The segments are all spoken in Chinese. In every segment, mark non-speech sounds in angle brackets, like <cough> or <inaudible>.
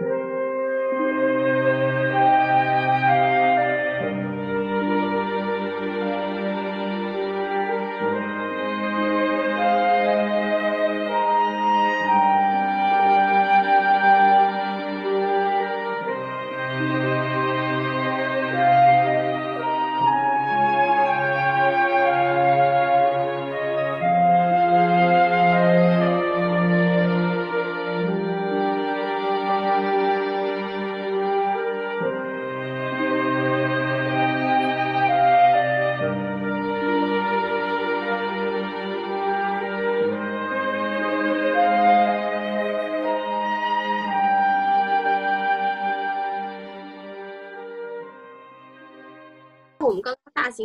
我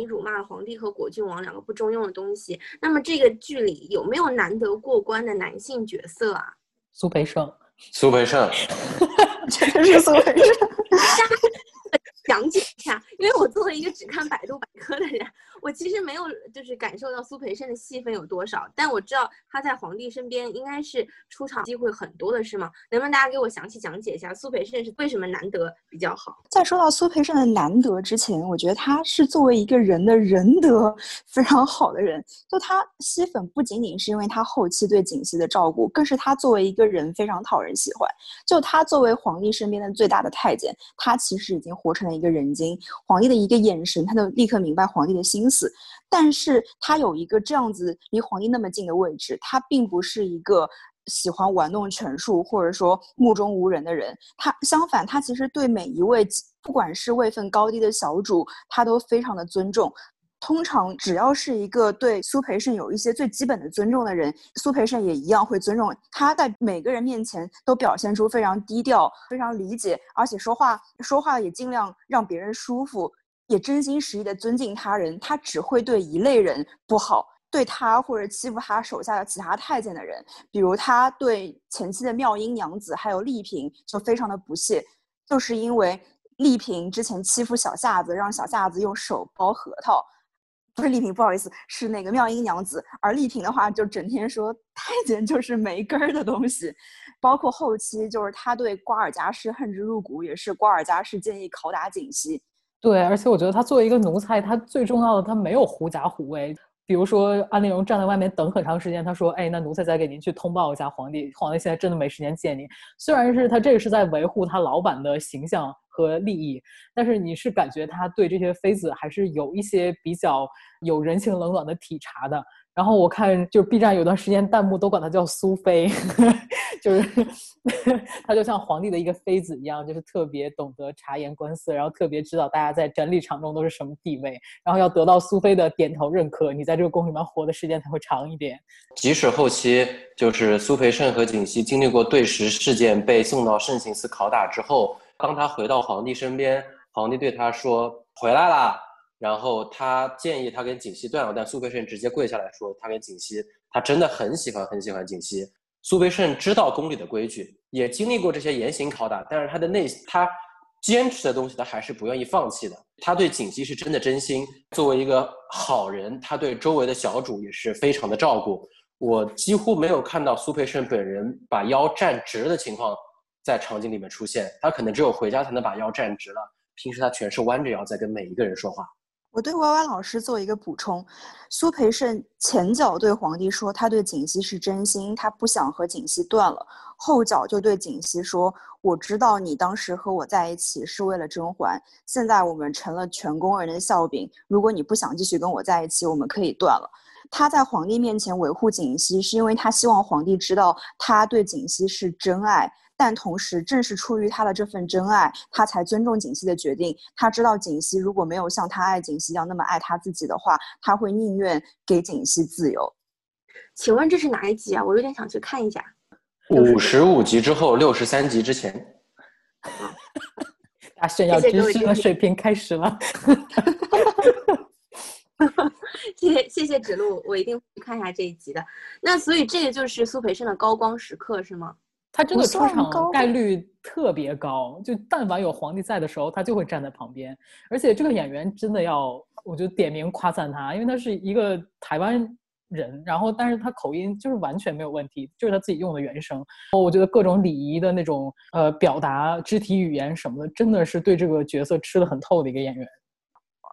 辱骂了皇帝和果郡王两个不中用的东西，那么这个剧里有没有难得过关的男性角色啊？苏培盛，苏培盛，<laughs> 确实是苏培盛。讲解一下，因为我作为一个只看百度百科的人，我其实没有就是感受到苏培盛的戏份有多少，但我知道他在皇帝身边应该是出场机会很多的，是吗？能不能大家给我详细讲解一下苏培盛是为什么难得比较好？在说到苏培盛的难得之前，我觉得他是作为一个人的仁德 <laughs> 非常好的人。就他吸粉不仅仅是因为他后期对锦溪的照顾，更是他作为一个人非常讨人喜欢。就他作为皇帝身边的最大的太监，他其实已经活成了。一个人精，皇帝的一个眼神，他就立刻明白皇帝的心思。但是是他有一个这样子离皇帝那么近的位置，他并不是一个喜欢玩弄权术或者说目中无人的人。他相反，他其实对每一位不管是位分高低的小主，他都非常的尊重。通常只要是一个对苏培盛有一些最基本的尊重的人，苏培盛也一样会尊重他，在每个人面前都表现出非常低调、非常理解，而且说话说话也尽量让别人舒服，也真心实意的尊敬他人。他只会对一类人不好，对他或者欺负他手下的其他太监的人，比如他对前妻的妙音娘子还有丽嫔就非常的不屑，就是因为丽嫔之前欺负小夏子，让小夏子用手剥核桃。不是丽嫔，不好意思，是那个妙音娘子。而丽嫔的话，就整天说太监就是没根儿的东西，包括后期就是他对瓜尔佳氏恨之入骨，也是瓜尔佳氏建议拷打锦汐。对，而且我觉得他作为一个奴才，他最重要的他没有狐假虎威。比如说安陵容站在外面等很长时间，他说：“哎，那奴才再给您去通报一下皇帝，皇帝现在真的没时间见你。”虽然是他这个是在维护他老板的形象。和利益，但是你是感觉他对这些妃子还是有一些比较有人情冷暖的体察的。然后我看就 B 站有段时间弹幕都管他叫苏妃，就是 <laughs> 他就像皇帝的一个妃子一样，就是特别懂得察言观色，然后特别知道大家在整理场中都是什么地位，然后要得到苏妃的点头认可，你在这个宫里面活的时间才会长一点。即使后期就是苏培盛和锦溪经历过对食事件，被送到慎刑司拷打之后。当他回到皇帝身边，皇帝对他说：“回来啦。”然后他建议他跟锦溪断了，但苏培盛直接跪下来说：“他跟锦溪，他真的很喜欢很喜欢锦溪。”苏培盛知道宫里的规矩，也经历过这些严刑拷打，但是他的内他坚持的东西，他还是不愿意放弃的。他对锦溪是真的真心。作为一个好人，他对周围的小主也是非常的照顾。我几乎没有看到苏培盛本人把腰站直的情况。在场景里面出现，他可能只有回家才能把腰站直了，平时他全是弯着腰在跟每一个人说话。我对 Y Y 老师做一个补充：苏培盛前脚对皇帝说他对锦汐是真心，他不想和锦汐断了；后脚就对锦汐说：“我知道你当时和我在一起是为了甄嬛，现在我们成了全宫人的笑柄。如果你不想继续跟我在一起，我们可以断了。”他在皇帝面前维护锦汐，是因为他希望皇帝知道他对锦汐是真爱。但同时，正是出于他的这份真爱，他才尊重锦溪的决定。他知道锦溪如果没有像他爱锦溪一样那么爱他自己的话，他会宁愿给锦溪自由。请问这是哪一集啊？我有点想去看一下。五十五集之后，六十三集之前。<laughs> 大炫耀知识的水平开始了。<laughs> 谢谢谢谢指路，我一定会看一下这一集的。那所以这个就是苏培盛的高光时刻是吗？他真的出场概率特别高，就但凡有皇帝在的时候，他就会站在旁边。而且这个演员真的要，我就点名夸赞他，因为他是一个台湾人，然后但是他口音就是完全没有问题，就是他自己用的原声。我觉得各种礼仪的那种呃表达、肢体语言什么的，真的是对这个角色吃的很透的一个演员。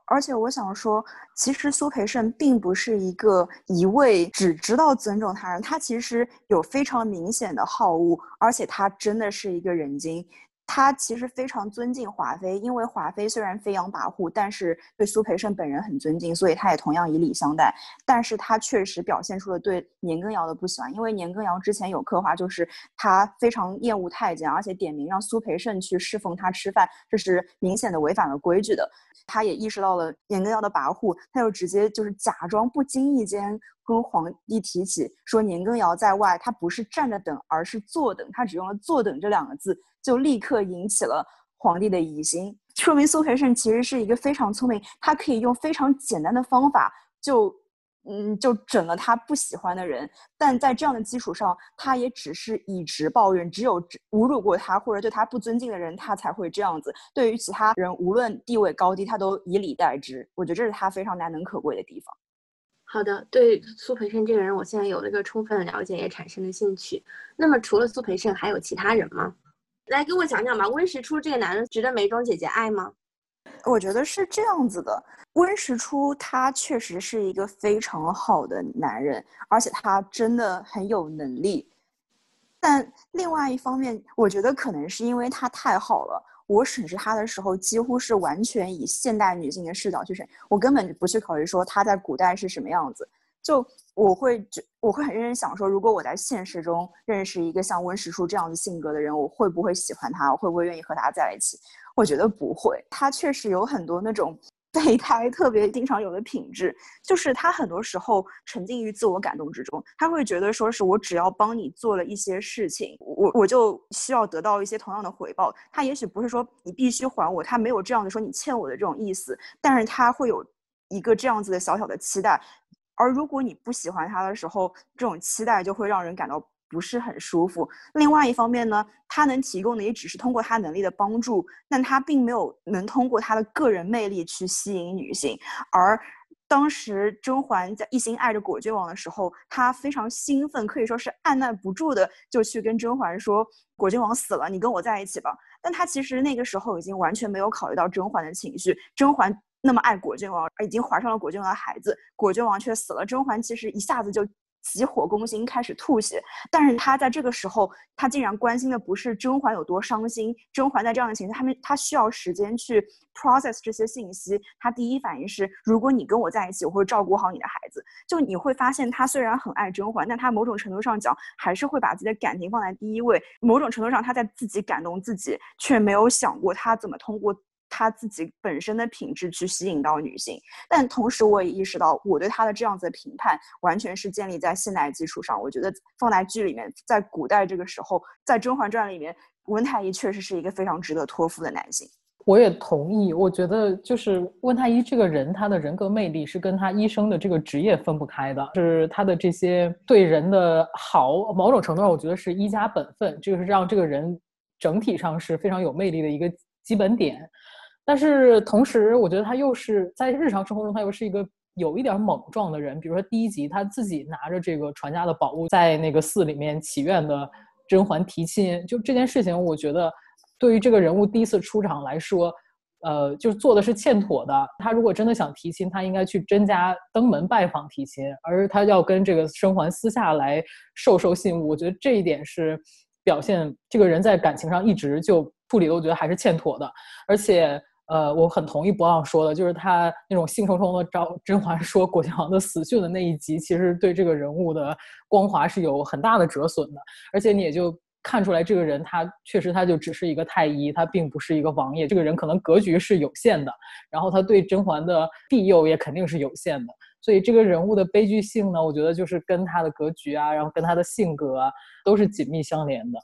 而且我想说，其实苏培盛并不是一个一味只知道尊重他人，他其实有非常明显的好恶，而且他真的是一个人精。他其实非常尊敬华妃，因为华妃虽然飞扬跋扈，但是对苏培盛本人很尊敬，所以他也同样以礼相待。但是他确实表现出了对年羹尧的不喜欢，因为年羹尧之前有刻画，就是他非常厌恶太监，而且点名让苏培盛去侍奉他吃饭，这是明显的违反了规矩的。他也意识到了年羹尧的跋扈，他就直接就是假装不经意间跟皇帝提起说年羹尧在外，他不是站着等，而是坐等，他只用了“坐等”这两个字，就立刻引起了皇帝的疑心，说明苏培盛其实是一个非常聪明，他可以用非常简单的方法就。嗯，就整了他不喜欢的人，但在这样的基础上，他也只是以直报怨，只有侮辱过他或者对他不尊敬的人，他才会这样子。对于其他人，无论地位高低，他都以礼待之。我觉得这是他非常难能可贵的地方。好的，对苏培盛这个人，我现在有了一个充分的了解，也产生了兴趣。那么，除了苏培盛，还有其他人吗？来给我讲讲吧。温实初这个男人值得梅庄姐姐爱吗？我觉得是这样子的，温实初他确实是一个非常好的男人，而且他真的很有能力。但另外一方面，我觉得可能是因为他太好了，我审视他的时候几乎是完全以现代女性的视角去审，我根本就不去考虑说他在古代是什么样子。就我会，我会很认真想说，如果我在现实中认识一个像温实初这样子性格的人，我会不会喜欢他？我会不会愿意和他在一起？我觉得不会，他确实有很多那种备胎特别经常有的品质，就是他很多时候沉浸于自我感动之中，他会觉得说是我只要帮你做了一些事情，我我就需要得到一些同样的回报。他也许不是说你必须还我，他没有这样的说你欠我的这种意思，但是他会有一个这样子的小小的期待。而如果你不喜欢他的时候，这种期待就会让人感到。不是很舒服。另外一方面呢，他能提供的也只是通过他能力的帮助，但他并没有能通过他的个人魅力去吸引女性。而当时甄嬛在一心爱着果郡王的时候，他非常兴奋，可以说是按捺不住的就去跟甄嬛说：“果郡王死了，你跟我在一起吧。”但他其实那个时候已经完全没有考虑到甄嬛的情绪。甄嬛那么爱果郡王，已经怀上了果郡王的孩子，果郡王却死了，甄嬛其实一下子就。急火攻心，开始吐血。但是他在这个时候，他竟然关心的不是甄嬛有多伤心。甄嬛在这样的情绪，他们他需要时间去 process 这些信息。他第一反应是：如果你跟我在一起，我会照顾好你的孩子。就你会发现，他虽然很爱甄嬛，但他某种程度上讲，还是会把自己的感情放在第一位。某种程度上，他在自己感动自己，却没有想过他怎么通过。他自己本身的品质去吸引到女性，但同时我也意识到，我对他的这样子的评判完全是建立在现代基础上。我觉得放在剧里面，在古代这个时候，在《甄嬛传》里面，温太医确实是一个非常值得托付的男性。我也同意，我觉得就是温太医这个人，他的人格魅力是跟他医生的这个职业分不开的，是他的这些对人的好，某种程度上我觉得是医家本分，就是让这个人整体上是非常有魅力的一个基本点。但是同时，我觉得他又是在日常生活中，他又是一个有一点莽撞的人。比如说第一集，他自己拿着这个传家的宝物，在那个寺里面祈愿的甄嬛提亲，就这件事情，我觉得对于这个人物第一次出场来说，呃，就做的是欠妥的。他如果真的想提亲，他应该去甄家登门拜访提亲，而他要跟这个甄嬛私下来授受信物。我觉得这一点是表现这个人在感情上一直就处理的，我觉得还是欠妥的，而且。呃，我很同意博朗说的，就是他那种兴冲冲的招甄嬛说果郡王的死讯的那一集，其实对这个人物的光华是有很大的折损的。而且你也就看出来，这个人他确实他就只是一个太医，他并不是一个王爷。这个人可能格局是有限的，然后他对甄嬛的庇佑也肯定是有限的。所以这个人物的悲剧性呢，我觉得就是跟他的格局啊，然后跟他的性格啊，都是紧密相连的。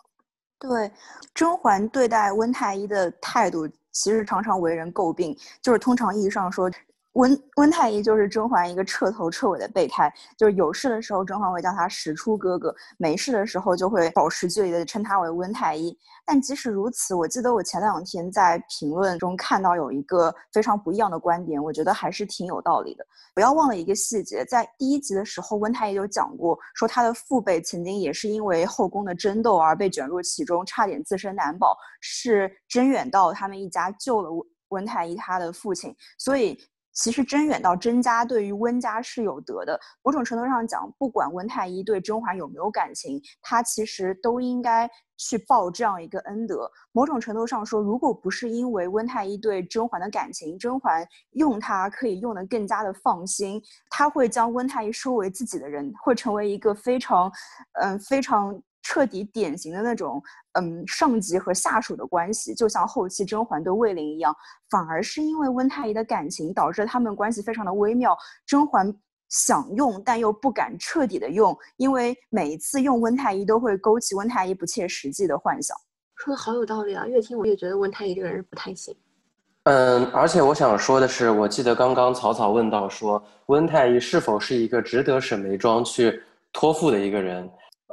对，甄嬛对待温太医的态度。其实常常为人诟病，就是通常意义上说，温温太医就是甄嬛一个彻头彻尾的备胎，就是有事的时候甄嬛会叫他实初哥哥，没事的时候就会保持距离的称他为温太医。但即使如此，我记得我前两天在评论中看到有一个非常不一样的观点，我觉得还是挺有道理的。不要忘了一个细节，在第一集的时候，温太医就讲过，说他的父辈曾经也是因为后宫的争斗而被卷入其中，差点自身难保，是甄远道他们一家救了温温太医他的父亲，所以。其实甄远道甄家对于温家是有德的，某种程度上讲，不管温太医对甄嬛有没有感情，他其实都应该去报这样一个恩德。某种程度上说，如果不是因为温太医对甄嬛的感情，甄嬛用他可以用得更加的放心，他会将温太医收为自己的人，会成为一个非常，嗯，非常。彻底典型的那种，嗯，上级和下属的关系，就像后期甄嬛对魏灵一样，反而是因为温太医的感情，导致他们关系非常的微妙。甄嬛想用，但又不敢彻底的用，因为每一次用温太医都会勾起温太医不切实际的幻想。说的好有道理啊！越听我越觉得温太医这个人不太行。嗯，而且我想说的是，我记得刚刚草草问到说，温太医是否是一个值得沈眉庄去托付的一个人？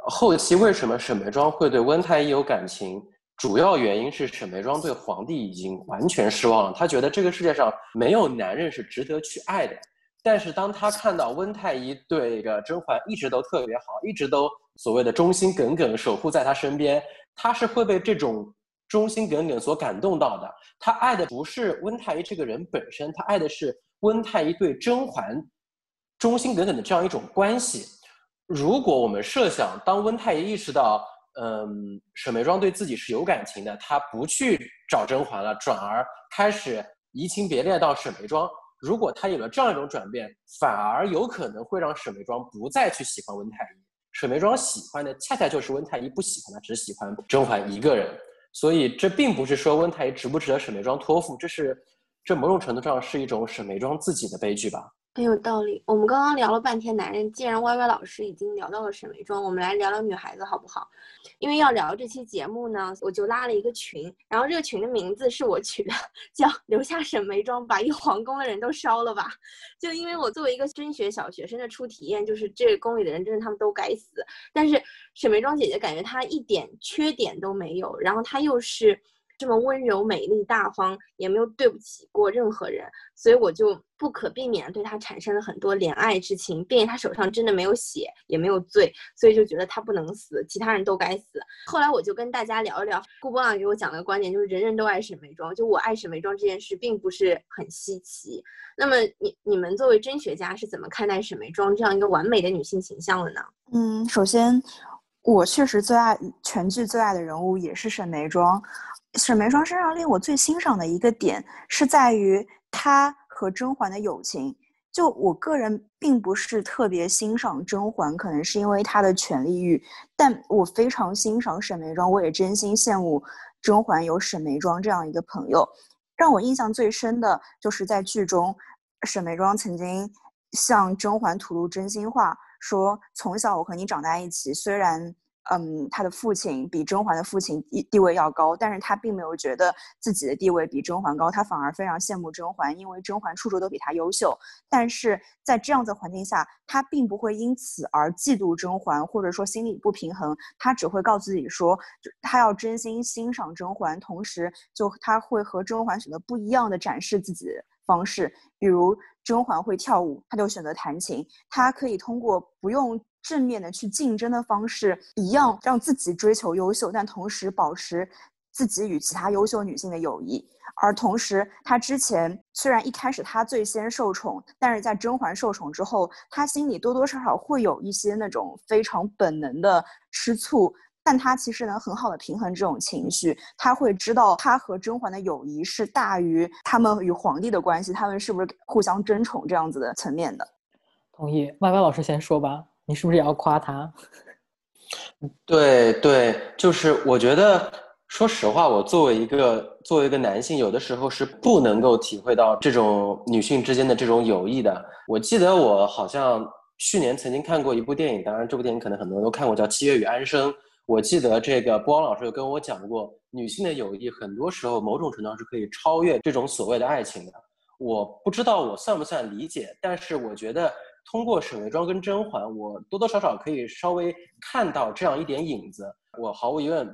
后期为什么沈眉庄会对温太医有感情？主要原因是沈眉庄对皇帝已经完全失望了，她觉得这个世界上没有男人是值得去爱的。但是当她看到温太医对个甄嬛一直都特别好，一直都所谓的忠心耿耿守护在她身边，她是会被这种忠心耿耿所感动到的。她爱的不是温太医这个人本身，她爱的是温太医对甄嬛忠心耿耿的这样一种关系。如果我们设想，当温太医意识到，嗯，沈眉庄对自己是有感情的，他不去找甄嬛了，转而开始移情别恋到沈眉庄。如果他有了这样一种转变，反而有可能会让沈眉庄不再去喜欢温太医。沈眉庄喜欢的恰恰就是温太医不喜欢的，只喜欢甄嬛一个人。所以这并不是说温太医值不值得沈眉庄托付，这是这某种程度上是一种沈眉庄自己的悲剧吧。很有道理。我们刚刚聊了半天男人，既然歪歪老师已经聊到了沈眉庄，我们来聊聊女孩子好不好？因为要聊这期节目呢，我就拉了一个群，然后这个群的名字是我取的，叫“留下沈眉庄，把一皇宫的人都烧了吧”。就因为我作为一个真学小学生的初体验，就是这宫里的人真的他们都该死。但是沈眉庄姐姐感觉她一点缺点都没有，然后她又是。这么温柔、美丽、大方，也没有对不起过任何人，所以我就不可避免对他产生了很多怜爱之情。并且他手上真的没有血，也没有罪，所以就觉得他不能死，其他人都该死。后来我就跟大家聊一聊，顾波浪给我讲的观点，就是人人都爱沈眉庄，就我爱沈眉庄这件事并不是很稀奇。那么你你们作为真学家是怎么看待沈眉庄这样一个完美的女性形象的呢？嗯，首先我确实最爱全剧最爱的人物也是沈眉庄。沈眉庄身上令我最欣赏的一个点，是在于她和甄嬛的友情。就我个人并不是特别欣赏甄嬛，可能是因为她的权力欲，但我非常欣赏沈眉庄，我也真心羡慕甄嬛有沈眉庄这样一个朋友。让我印象最深的就是在剧中，沈眉庄曾经向甄嬛吐露真心话，说从小我和你长在一起，虽然。嗯，他的父亲比甄嬛的父亲地地位要高，但是他并没有觉得自己的地位比甄嬛高，他反而非常羡慕甄嬛，因为甄嬛处处都比他优秀。但是在这样的环境下，他并不会因此而嫉妒甄嬛，或者说心里不平衡，他只会告诉自己说，他要真心欣赏甄嬛，同时就他会和甄嬛选择不一样的展示自己方式，比如甄嬛会跳舞，他就选择弹琴，他可以通过不用。正面的去竞争的方式，一样让自己追求优秀，但同时保持自己与其他优秀女性的友谊。而同时，他之前虽然一开始他最先受宠，但是在甄嬛受宠之后，他心里多多少少会有一些那种非常本能的吃醋，但他其实能很好的平衡这种情绪。他会知道他和甄嬛的友谊是大于他们与皇帝的关系，他们是不是互相争宠这样子的层面的。同意，歪歪老师先说吧。你是不是也要夸他？<laughs> 对对，就是我觉得，说实话，我作为一个作为一个男性，有的时候是不能够体会到这种女性之间的这种友谊的。我记得我好像去年曾经看过一部电影，当然这部电影可能很多人都看过，叫《七月与安生》。我记得这个波王老师有跟我讲过，女性的友谊很多时候某种程度上是可以超越这种所谓的爱情的。我不知道我算不算理解，但是我觉得通过沈眉庄跟甄嬛，我多多少少可以稍微看到这样一点影子。我毫无疑问，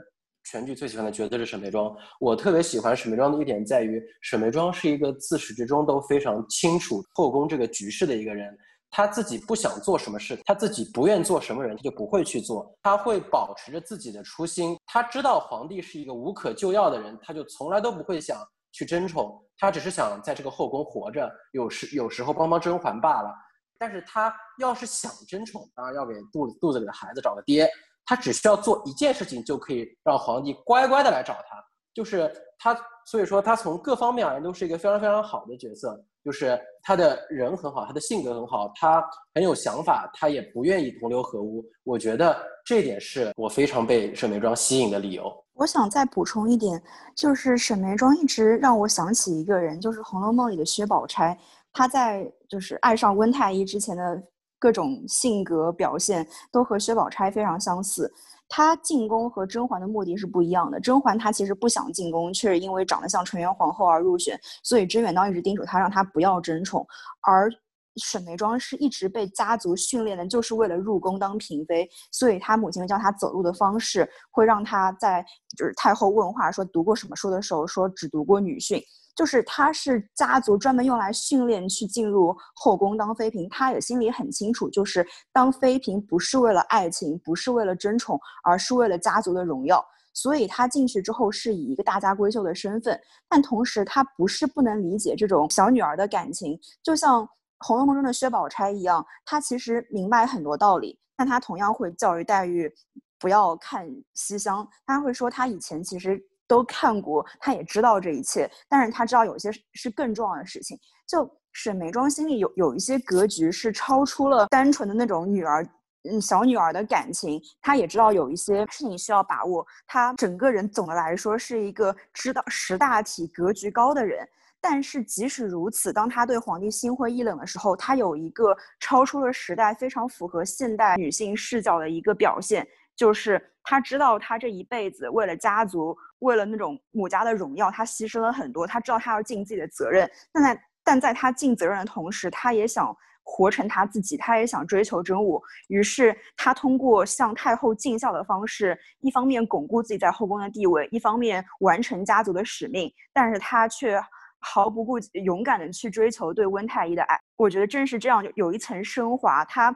全剧最喜欢的角色是沈眉庄。我特别喜欢沈眉庄的一点在于，沈眉庄是一个自始至终都非常清楚后宫这个局势的一个人。他自己不想做什么事，他自己不愿做什么人，他就不会去做。他会保持着自己的初心。他知道皇帝是一个无可救药的人，他就从来都不会想去争宠。他只是想在这个后宫活着，有时有时候帮帮甄嬛罢了。但是他要是想争宠，当然要给肚子肚子里的孩子找个爹。他只需要做一件事情，就可以让皇帝乖乖的来找他。就是他，所以说他从各方面而言都是一个非常非常好的角色。就是他的人很好，他的性格很好，他很有想法，他也不愿意同流合污。我觉得这点是我非常被沈眉庄吸引的理由。我想再补充一点，就是沈眉庄一直让我想起一个人，就是《红楼梦》里的薛宝钗。她在就是爱上温太医之前的各种性格表现，都和薛宝钗非常相似。他进宫和甄嬛的目的是不一样的。甄嬛她其实不想进宫，却是因为长得像纯元皇后而入选，所以甄远道一直叮嘱她，让她不要争宠。而沈眉庄是一直被家族训练的，就是为了入宫当嫔妃，所以她母亲教她走路的方式，会让她在就是太后问话说读过什么书的时候，说只读过女训。就是她是家族专门用来训练去进入后宫当妃嫔，她也心里很清楚，就是当妃嫔不是为了爱情，不是为了争宠，而是为了家族的荣耀。所以她进去之后是以一个大家闺秀的身份，但同时她不是不能理解这种小女儿的感情，就像《红楼梦》中的薛宝钗一样，她其实明白很多道理，但她同样会教育黛玉不要看西厢，她会说她以前其实。都看过，他也知道这一切，但是他知道有些是更重要的事情。就沈眉庄心里有有一些格局是超出了单纯的那种女儿，嗯，小女儿的感情。他也知道有一些事情需要把握。他整个人总的来说是一个知道识大体、格局高的人。但是即使如此，当他对皇帝心灰意冷的时候，他有一个超出了时代、非常符合现代女性视角的一个表现。就是他知道，他这一辈子为了家族，为了那种母家的荣耀，他牺牲了很多。他知道他要尽自己的责任，但在但在他尽责任的同时，他也想活成他自己，他也想追求真我。于是他通过向太后尽孝的方式，一方面巩固自己在后宫的地位，一方面完成家族的使命。但是他却毫不顾忌、勇敢的去追求对温太医的爱。我觉得正是这样，有一层升华。他。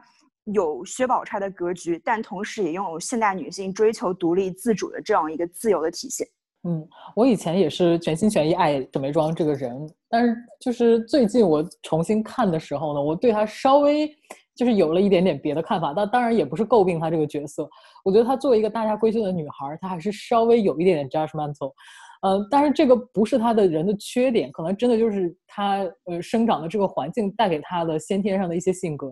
有薛宝钗的格局，但同时也拥有现代女性追求独立自主的这样一个自由的体现。嗯，我以前也是全心全意爱沈眉庄这个人，但是就是最近我重新看的时候呢，我对她稍微就是有了一点点别的看法。但当然也不是诟病她这个角色，我觉得她作为一个大家闺秀的女孩，她还是稍微有一点点 judgmental。嗯，但是这个不是她的人的缺点，可能真的就是她呃生长的这个环境带给她的先天上的一些性格。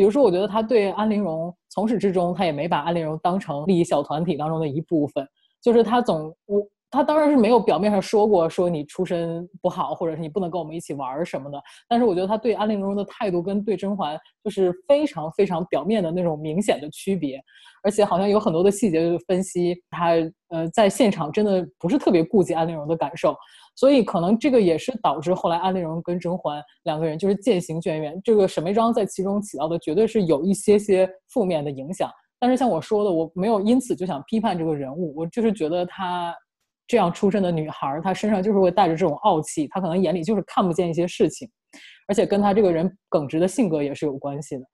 比如说，我觉得他对安陵容从始至终，他也没把安陵容当成利益小团体当中的一部分。就是他总我他当然是没有表面上说过说你出身不好，或者是你不能跟我们一起玩什么的。但是我觉得他对安陵容的态度跟对甄嬛就是非常非常表面的那种明显的区别，而且好像有很多的细节分析他呃在现场真的不是特别顾及安陵容的感受。所以可能这个也是导致后来安陵容跟甄嬛两个人就是渐行渐远。这个沈眉庄在其中起到的绝对是有一些些负面的影响。但是像我说的，我没有因此就想批判这个人物，我就是觉得她这样出身的女孩，她身上就是会带着这种傲气，她可能眼里就是看不见一些事情，而且跟她这个人耿直的性格也是有关系的。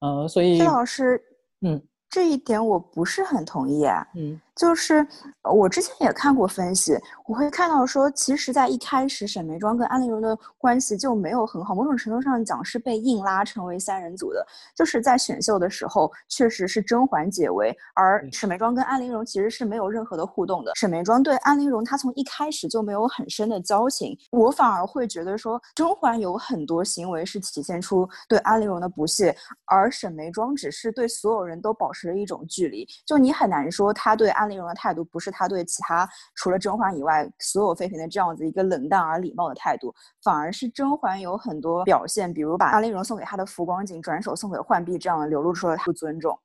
嗯，所以薛老师，嗯，这一点我不是很同意啊。嗯。就是我之前也看过分析，我会看到说，其实，在一开始沈眉庄跟安陵容的关系就没有很好，某种程度上讲是被硬拉成为三人组的。就是在选秀的时候，确实是甄嬛解围，而沈眉庄跟安陵容其实是没有任何的互动的。沈眉庄对安陵容，她从一开始就没有很深的交情，我反而会觉得说，甄嬛有很多行为是体现出对安陵容的不屑，而沈眉庄只是对所有人都保持了一种距离，就你很难说她对安。安陵容的态度不是他对其他除了甄嬛以外所有妃嫔的这样子一个冷淡而礼貌的态度，反而是甄嬛有很多表现，比如把安陵容送给她的浮光锦转手送给浣碧，这样流露出了不尊重。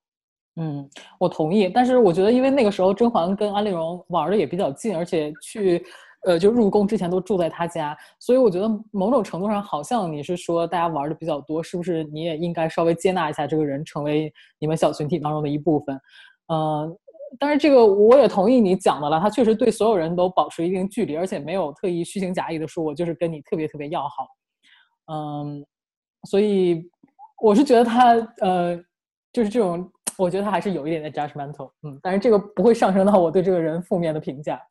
嗯，我同意，但是我觉得因为那个时候甄嬛跟安陵容玩的也比较近，而且去呃，就入宫之前都住在他家，所以我觉得某种程度上，好像你是说大家玩的比较多，是不是你也应该稍微接纳一下这个人，成为你们小群体当中的一部分？嗯，但是这个我也同意你讲的了，他确实对所有人都保持一定距离，而且没有特意虚情假意的说我就是跟你特别特别要好。嗯，所以我是觉得他呃，就是这种，我觉得他还是有一点点 judgmental，嗯，但是这个不会上升到我对这个人负面的评价。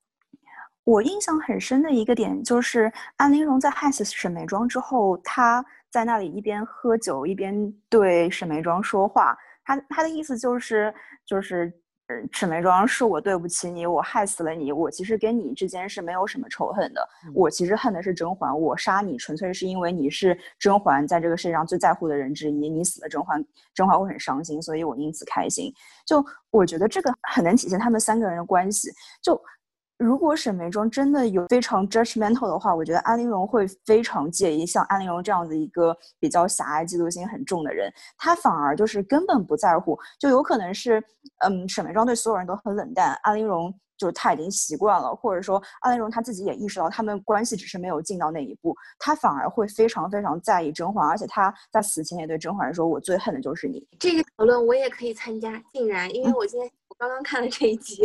我印象很深的一个点就是，安陵容在害死沈眉庄之后，她在那里一边喝酒一边对沈眉庄说话。她她的意思就是，就是，嗯，沈眉庄是我对不起你，我害死了你。我其实跟你之间是没有什么仇恨的。我其实恨的是甄嬛。我杀你纯粹是因为你是甄嬛在这个世界上最在乎的人之一。你死了，甄嬛甄嬛会很伤心，所以我因此开心。就我觉得这个很能体现他们三个人的关系。就。如果沈眉庄真的有非常 judgmental 的话，我觉得安陵容会非常介意。像安陵容这样子一个比较狭隘、嫉妒心很重的人，他反而就是根本不在乎。就有可能是，嗯，沈眉庄对所有人都很冷淡，安陵容就是他已经习惯了，或者说安陵容他自己也意识到他们关系只是没有进到那一步，他反而会非常非常在意甄嬛，而且他在死前也对甄嬛说：“我最恨的就是你。”这个讨论我也可以参加，竟然因为我今天。刚刚看了这一集，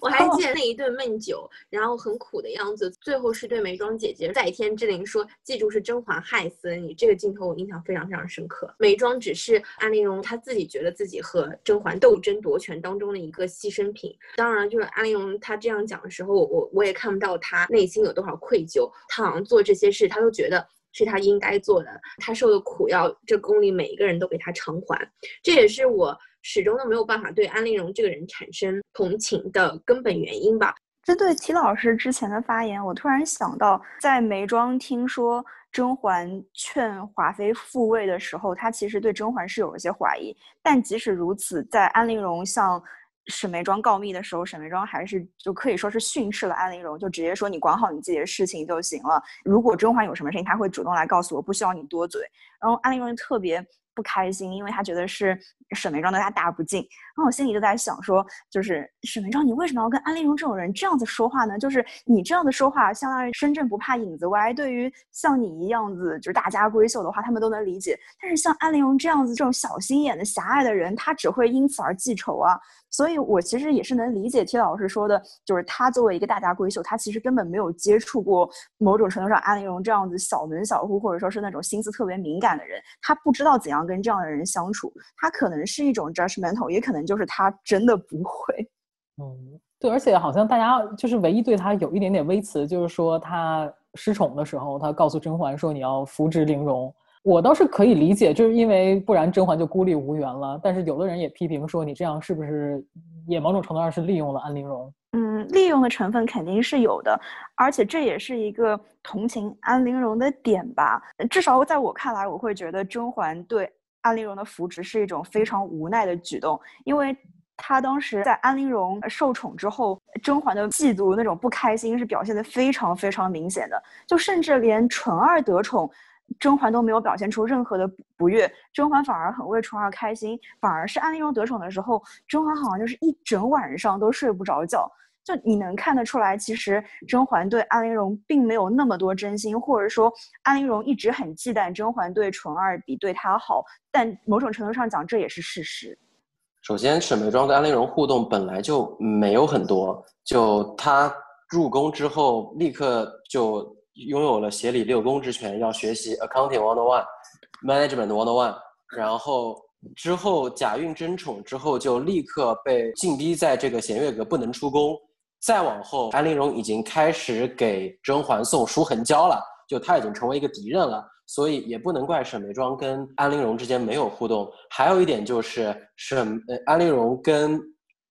我还记得那一顿闷酒，然后很苦的样子。最后是对眉庄姐姐在天之灵说：“记住是甄嬛害死了你。”这个镜头我印象非常非常深刻。眉庄只是安陵容她自己觉得自己和甄嬛斗争夺权当中的一个牺牲品。当然，就是安陵容她这样讲的时候，我我也看不到她内心有多少愧疚。她好像做这些事，她都觉得是她应该做的。她受的苦要这宫里每一个人都给她偿还。这也是我。始终都没有办法对安陵容这个人产生同情的根本原因吧。针对齐老师之前的发言，我突然想到，在眉庄听说甄嬛劝华妃复位的时候，她其实对甄嬛是有一些怀疑。但即使如此，在安陵容向沈眉庄告密的时候，沈眉庄还是就可以说是训斥了安陵容，就直接说你管好你自己的事情就行了。如果甄嬛有什么事情，她会主动来告诉我，不需要你多嘴。然后安陵容特别。不开心，因为他觉得是沈眉庄对他大不敬。然后我心里就在想说，就是沈眉庄，你为什么要跟安陵容这种人这样子说话呢？就是你这样子说话，相当于身正不怕影子歪。对于像你一样子就是大家闺秀的话，他们都能理解。但是像安陵容这样子这种小心眼的狭隘的人，他只会因此而记仇啊。所以，我其实也是能理解 T 老师说的，就是他作为一个大家闺秀，他其实根本没有接触过某种程度上安陵容这样子小门小户，或者说是那种心思特别敏感的人，他不知道怎样跟这样的人相处。他可能是一种 judgmental，也可能就是他真的不会。<laughs> 嗯，对，而且好像大家就是唯一对他有一点点微词，就是说他失宠的时候，他告诉甄嬛说你要扶植玲珑。我倒是可以理解，就是因为不然甄嬛就孤立无援了。但是有的人也批评说，你这样是不是也某种程度上是利用了安陵容？嗯，利用的成分肯定是有的，而且这也是一个同情安陵容的点吧。至少在我看来，我会觉得甄嬛对安陵容的扶持是一种非常无奈的举动，因为她当时在安陵容受宠之后，甄嬛的嫉妒那种不开心是表现的非常非常明显的，就甚至连纯儿得宠。甄嬛都没有表现出任何的不悦，甄嬛反而很为纯儿开心。反而是安陵容得宠的时候，甄嬛好像就是一整晚上都睡不着觉。就你能看得出来，其实甄嬛对安陵容并没有那么多真心，或者说安陵容一直很忌惮甄嬛对纯儿比对她好。但某种程度上讲，这也是事实。首先，沈眉庄跟安陵容互动本来就没有很多，就她入宫之后立刻就。拥有了协理六宫之权，要学习 accounting one on one, management one on one，然后之后假孕争宠之后就立刻被禁逼在这个弦月阁不能出宫，再往后安陵容已经开始给甄嬛送书痕胶了，就她已经成为一个敌人了，所以也不能怪沈眉庄跟安陵容之间没有互动。还有一点就是沈呃安陵容跟。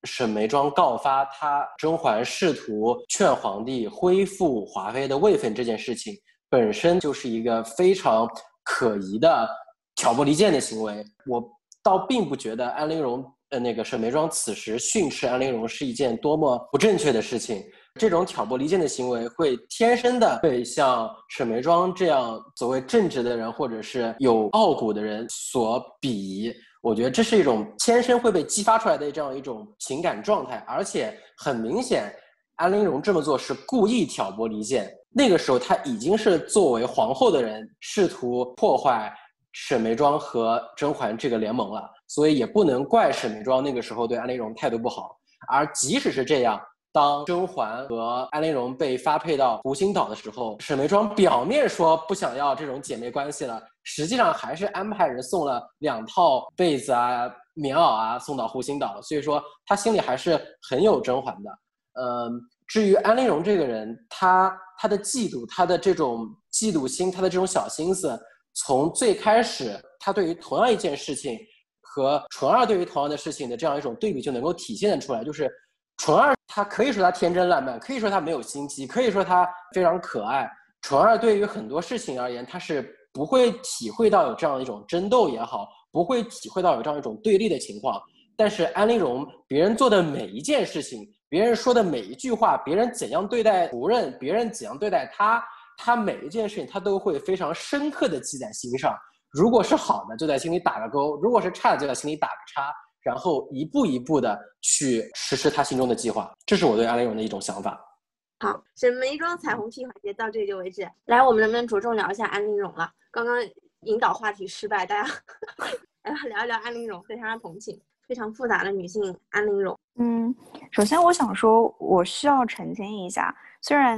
沈眉庄告发他甄嬛试图劝皇帝恢复华妃的位分这件事情，本身就是一个非常可疑的挑拨离间的行为。我倒并不觉得安陵容呃那个沈眉庄此时训斥安陵容是一件多么不正确的事情。这种挑拨离间的行为会天生的被像沈眉庄这样所谓正直的人或者是有傲骨的人所鄙夷。我觉得这是一种天生会被激发出来的这样一种情感状态，而且很明显，安陵容这么做是故意挑拨离间。那个时候，她已经是作为皇后的人，试图破坏沈眉庄和甄嬛这个联盟了，所以也不能怪沈眉庄那个时候对安陵容态度不好。而即使是这样，当甄嬛和安陵容被发配到湖心岛的时候，沈眉庄表面说不想要这种姐妹关系了，实际上还是安排人送了两套被子啊、棉袄啊送到湖心岛。所以说，他心里还是很有甄嬛的。嗯，至于安陵容这个人，他。他的嫉妒，他的这种嫉妒心，他的这种小心思，从最开始，他对于同样一件事情和纯儿对于同样的事情的这样一种对比就能够体现的出来。就是纯儿，他可以说他天真烂漫，可以说他没有心机，可以说他非常可爱。纯儿对于很多事情而言，他是不会体会到有这样一种争斗也好，不会体会到有这样一种对立的情况。但是安陵容，别人做的每一件事情。别人说的每一句话，别人怎样对待仆人，别人怎样对待他，他每一件事情他都会非常深刻的记在心上。如果是好的，就在心里打个勾；如果是差的，就在心里打个叉。然后一步一步的去实施他心中的计划。这是我对安陵容的一种想法。好，沈眉庄彩虹屁环节到这里就为止。来，我们能不能着重聊一下安陵容了？刚刚引导话题失败，大家 <laughs> 来聊一聊安陵容，非常同情。非常复杂的女性安陵容。嗯，首先我想说，我需要澄清一下，虽然，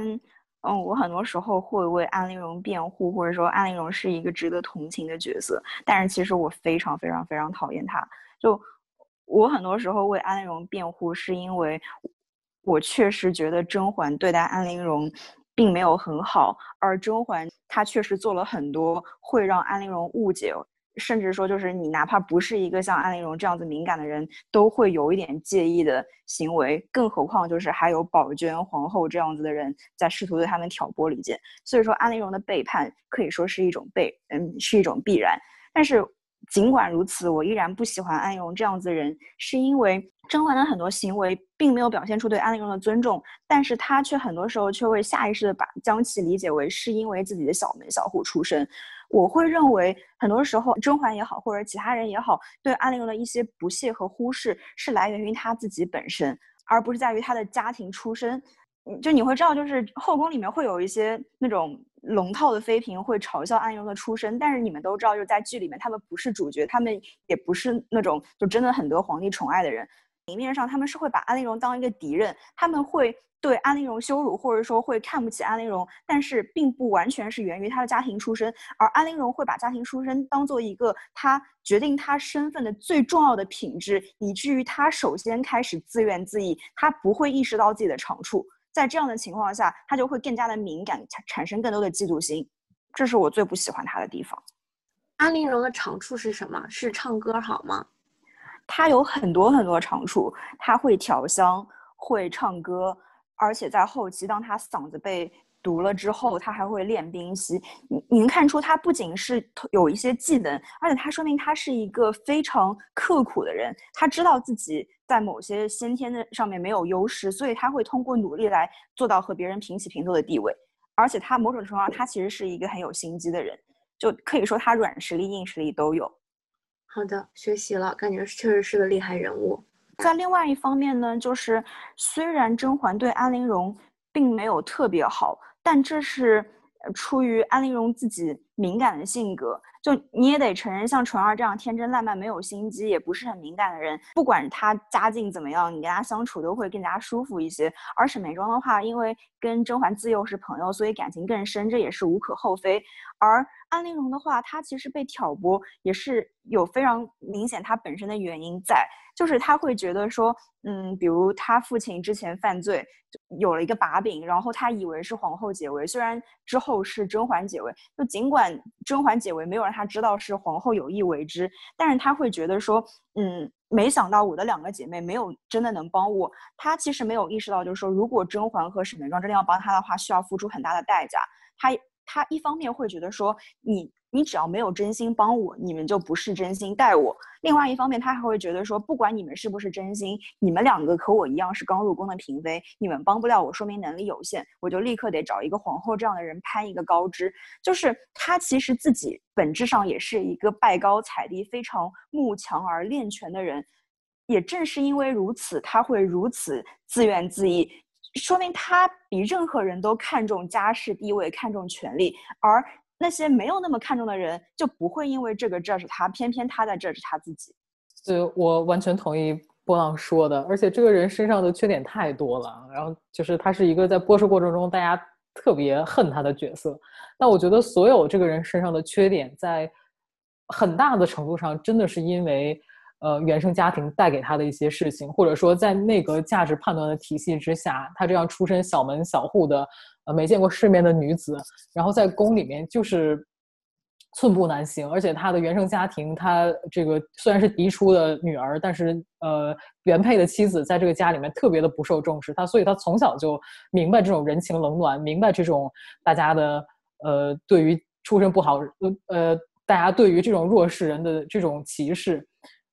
嗯，我很多时候会为安陵容辩护，或者说安陵容是一个值得同情的角色，但是其实我非常非常非常讨厌她。就我很多时候为安陵容辩护，是因为我确实觉得甄嬛对待安陵容并没有很好，而甄嬛她确实做了很多会让安陵容误解。甚至说，就是你哪怕不是一个像安陵容这样子敏感的人，都会有一点介意的行为。更何况，就是还有宝娟皇后这样子的人在试图对他们挑拨离间。所以说，安陵容的背叛可以说是一种背，嗯，是一种必然。但是尽管如此，我依然不喜欢安陵容这样子的人，是因为甄嬛的很多行为并没有表现出对安陵容的尊重，但是她却很多时候却会下意识的把将其理解为是因为自己的小门小户出身。我会认为，很多时候甄嬛也好，或者其他人也好，对安陵容的一些不屑和忽视，是来源于她自己本身，而不是在于她的家庭出身。就你会知道，就是后宫里面会有一些那种龙套的妃嫔会嘲笑安陵容的出身，但是你们都知道，就是在剧里面，他们不是主角，他们也不是那种就真的很得皇帝宠爱的人。明面上他们是会把安陵容当一个敌人，他们会。对安陵容羞辱，或者说会看不起安陵容，但是并不完全是源于她的家庭出身，而安陵容会把家庭出身当做一个她决定她身份的最重要的品质，以至于她首先开始自怨自艾，她不会意识到自己的长处，在这样的情况下，他就会更加的敏感，产产生更多的嫉妒心，这是我最不喜欢他的地方。安陵容的长处是什么？是唱歌好吗？她有很多很多长处，她会调香，会唱歌。而且在后期，当他嗓子被毒了之后，他还会练兵息。你你能看出，他不仅是有一些技能，而且他说明他是一个非常刻苦的人。他知道自己在某些先天的上面没有优势，所以他会通过努力来做到和别人平起平坐的地位。而且他某种程度上，他其实是一个很有心机的人，就可以说他软实力、硬实力都有。好的，学习了，感觉确实是个厉害人物。在另外一方面呢，就是虽然甄嬛对安陵容并没有特别好，但这是出于安陵容自己敏感的性格。就你也得承认，像纯儿这样天真烂漫、没有心机、也不是很敏感的人，不管他家境怎么样，你跟他相处都会更加舒服一些。而沈眉庄的话，因为跟甄嬛自幼是朋友，所以感情更深，这也是无可厚非。而安陵容的话，她其实被挑拨，也是有非常明显她本身的原因在。就是她会觉得说，嗯，比如她父亲之前犯罪，有了一个把柄，然后她以为是皇后解围，虽然之后是甄嬛解围，就尽管甄嬛解围没有让她知道是皇后有意为之，但是她会觉得说，嗯，没想到我的两个姐妹没有真的能帮我。她其实没有意识到，就是说，如果甄嬛和沈眉庄真的要帮她的话，需要付出很大的代价。她她一方面会觉得说，你。你只要没有真心帮我，你们就不是真心待我。另外一方面，他还会觉得说，不管你们是不是真心，你们两个和我一样是刚入宫的嫔妃，你们帮不了我，说明能力有限，我就立刻得找一个皇后这样的人攀一个高枝。就是他其实自己本质上也是一个拜高踩低、非常慕强而练权的人。也正是因为如此，他会如此自怨自艾。说明他比任何人都看重家世地位，看重权力，而那些没有那么看重的人就不会因为这个 judge 他，偏偏他在 judge 他自己。对，我完全同意波浪说的，而且这个人身上的缺点太多了，然后就是他是一个在播出过程中大家特别恨他的角色，那我觉得所有这个人身上的缺点，在很大的程度上真的是因为。呃，原生家庭带给他的一些事情，或者说在那个价值判断的体系之下，他这样出身小门小户的，呃，没见过世面的女子，然后在宫里面就是寸步难行，而且他的原生家庭，他这个虽然是嫡出的女儿，但是呃，原配的妻子在这个家里面特别的不受重视，他所以他从小就明白这种人情冷暖，明白这种大家的呃对于出身不好呃大家对于这种弱势人的这种歧视。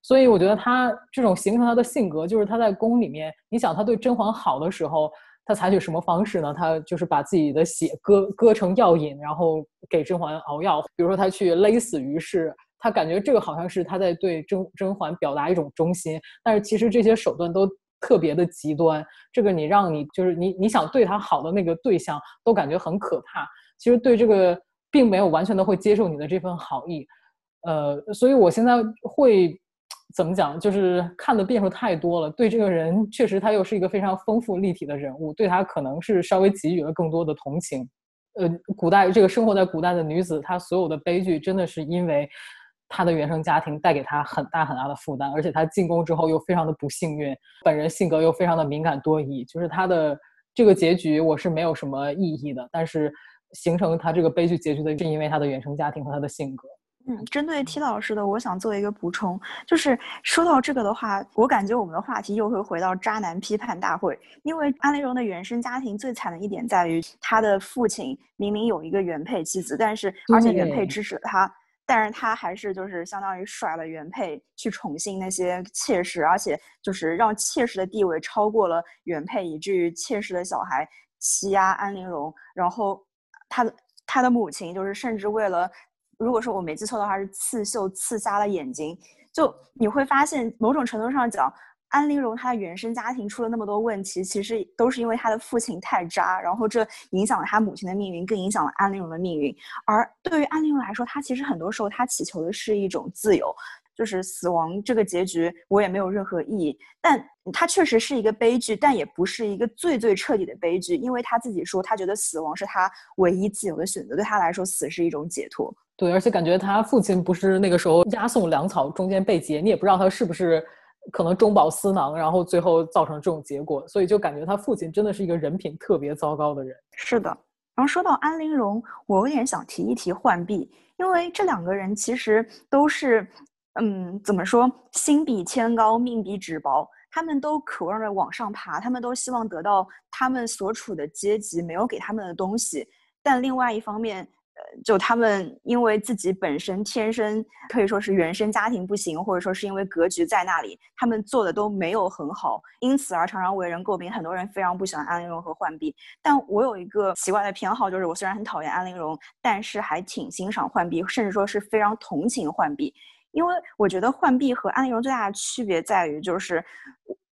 所以我觉得他这种形成他的性格，就是他在宫里面，你想他对甄嬛好的时候，他采取什么方式呢？他就是把自己的血割割成药引，然后给甄嬛熬药。比如说他去勒死于氏，他感觉这个好像是他在对甄甄嬛表达一种忠心，但是其实这些手段都特别的极端。这个你让你就是你你想对他好的那个对象都感觉很可怕。其实对这个并没有完全的会接受你的这份好意，呃，所以我现在会。怎么讲？就是看的变数太多了。对这个人，确实他又是一个非常丰富立体的人物，对他可能是稍微给予了更多的同情。呃，古代这个生活在古代的女子，她所有的悲剧，真的是因为她的原生家庭带给她很大很大的负担，而且她进宫之后又非常的不幸运，本人性格又非常的敏感多疑，就是她的这个结局，我是没有什么意义的。但是形成她这个悲剧结局的，是因为她的原生家庭和她的性格。嗯，针对 T 老师的，我想做一个补充，就是说到这个的话，我感觉我们的话题又会回到渣男批判大会。因为安陵容的原生家庭最惨的一点在于，他的父亲明明有一个原配妻子，但是而且原配支持他，但是他还是就是相当于甩了原配去宠幸那些妾室，而且就是让妾室的地位超过了原配，以至于妾室的小孩欺压安陵容，然后他的他的母亲就是甚至为了。如果说我没记错的话，是刺绣刺瞎了眼睛。就你会发现，某种程度上讲，安陵容她的原生家庭出了那么多问题，其实都是因为她的父亲太渣，然后这影响了她母亲的命运，更影响了安陵容的命运。而对于安陵容来说，她其实很多时候她祈求的是一种自由。就是死亡这个结局，我也没有任何意义。但她确实是一个悲剧，但也不是一个最最彻底的悲剧，因为他自己说，他觉得死亡是他唯一自由的选择，对他来说，死是一种解脱。对，而且感觉他父亲不是那个时候押送粮草中间被劫，你也不知道他是不是可能中饱私囊，然后最后造成这种结果，所以就感觉他父亲真的是一个人品特别糟糕的人。是的。然后说到安陵容，我有点想提一提浣碧，因为这两个人其实都是。嗯，怎么说？心比天高，命比纸薄。他们都渴望着往上爬，他们都希望得到他们所处的阶级没有给他们的东西。但另外一方面，就他们因为自己本身天生可以说是原生家庭不行，或者说是因为格局在那里，他们做的都没有很好，因此而常常为人诟病。很多人非常不喜欢安陵容和浣碧，但我有一个奇怪的偏好，就是我虽然很讨厌安陵容，但是还挺欣赏浣碧，甚至说是非常同情浣碧。因为我觉得浣碧和安陵容最大的区别在于，就是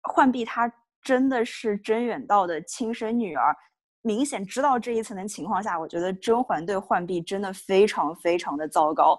浣碧她真的是甄远道的亲生女儿，明显知道这一层的情况下，我觉得甄嬛对浣碧真的非常非常的糟糕。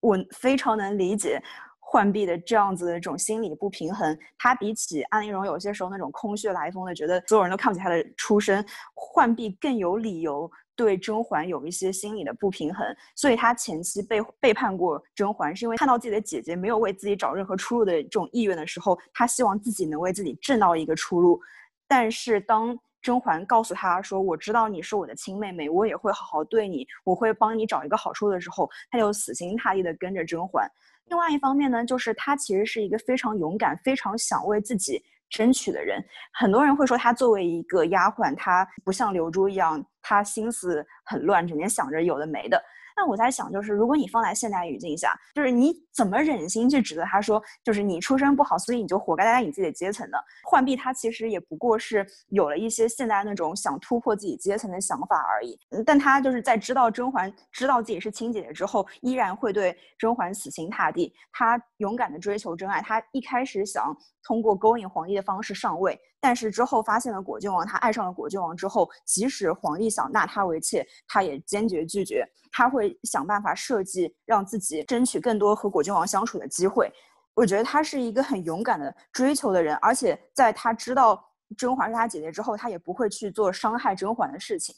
我非常能理解浣碧的这样子的这种心理不平衡。她比起安陵容有些时候那种空穴来风的，觉得所有人都看不起她的出身，浣碧更有理由。对甄嬛有一些心理的不平衡，所以她前期背背叛过甄嬛，是因为看到自己的姐姐没有为自己找任何出路的这种意愿的时候，她希望自己能为自己挣到一个出路。但是当甄嬛告诉他说：“我知道你是我的亲妹妹，我也会好好对你，我会帮你找一个好处的时候，他就死心塌地的跟着甄嬛。另外一方面呢，就是他其实是一个非常勇敢、非常想为自己。争取的人，很多人会说他作为一个丫鬟，他不像刘珠一样，他心思很乱，整天想着有的没的。那我在想，就是如果你放在现代语境下，就是你怎么忍心去指责他说，就是你出身不好，所以你就活该待在你自己的阶层呢？浣碧他其实也不过是有了一些现在那种想突破自己阶层的想法而已。但他就是在知道甄嬛知道自己是亲姐姐之后，依然会对甄嬛死心塌地。他勇敢的追求真爱，他一开始想通过勾引皇帝的方式上位，但是之后发现了果郡王，他爱上了果郡王之后，即使皇帝想纳他为妾，他也坚决拒绝。他会想办法设计让自己争取更多和果郡王相处的机会。我觉得他是一个很勇敢的追求的人，而且在他知道甄嬛是他姐姐之后，他也不会去做伤害甄嬛的事情。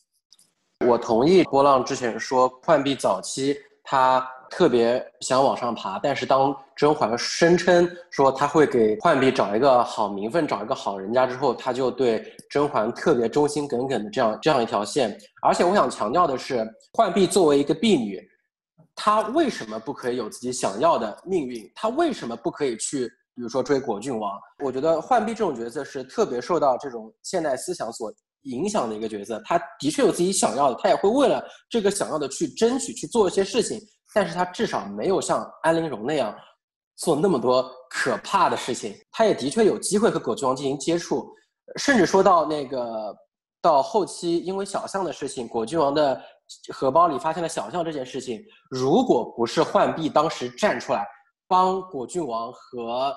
我同意波浪之前说，浣碧早期他特别想往上爬，但是当甄嬛声称说他会给浣碧找一个好名分、找一个好人家之后，他就对甄嬛特别忠心耿耿的这样这样一条线。而且我想强调的是，浣碧作为一个婢女。她为什么不可以有自己想要的命运？她为什么不可以去，比如说追果郡王？我觉得浣碧这种角色是特别受到这种现代思想所影响的一个角色。他的确有自己想要的，他也会为了这个想要的去争取去做一些事情。但是他至少没有像安陵容那样做那么多可怕的事情。他也的确有机会和果郡王进行接触，甚至说到那个到后期，因为小象的事情，果郡王的。荷包里发现了小象这件事情，如果不是浣碧当时站出来帮果郡王和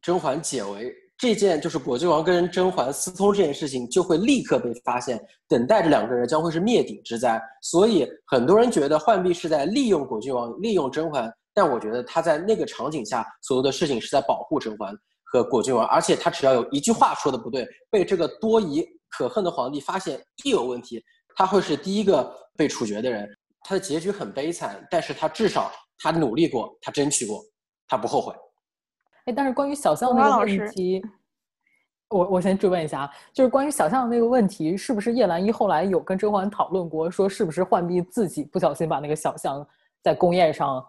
甄嬛解围，这件就是果郡王跟甄嬛私通这件事情就会立刻被发现，等待着两个人将会是灭顶之灾。所以很多人觉得浣碧是在利用果郡王，利用甄嬛，但我觉得他在那个场景下所有的事情是在保护甄嬛和果郡王，而且他只要有一句话说的不对，被这个多疑可恨的皇帝发现一有问题。他会是第一个被处决的人，他的结局很悲惨，但是他至少他努力过，他争取过，他不后悔。哎，但是关于小象那个问题，我我先追问一下啊，就是关于小象那个问题，是不是叶澜依后来有跟甄嬛讨论过，说是不是浣碧自己不小心把那个小象在宫宴上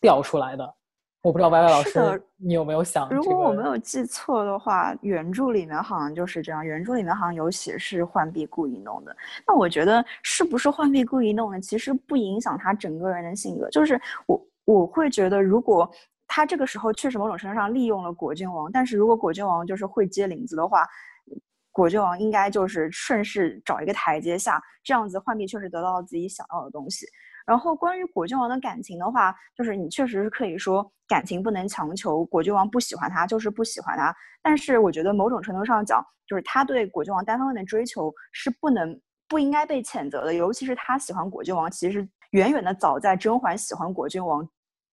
掉出来的？我不知道歪歪老师，你有没有想？如果我没有记错的话，原著里面好像就是这样。原著里面好像有写是浣碧故意弄的。那我觉得是不是浣碧故意弄的，其实不影响他整个人的性格。就是我我会觉得，如果他这个时候确实某种程度上利用了果郡王，但是如果果郡王就是会接领子的话，果郡王应该就是顺势找一个台阶下，这样子浣碧确实得到了自己想要的东西。然后关于果郡王的感情的话，就是你确实是可以说感情不能强求，果郡王不喜欢他就是不喜欢他。但是我觉得某种程度上讲，就是他对果郡王单方面的追求是不能不应该被谴责的。尤其是他喜欢果郡王，其实远远的早在甄嬛喜欢果郡王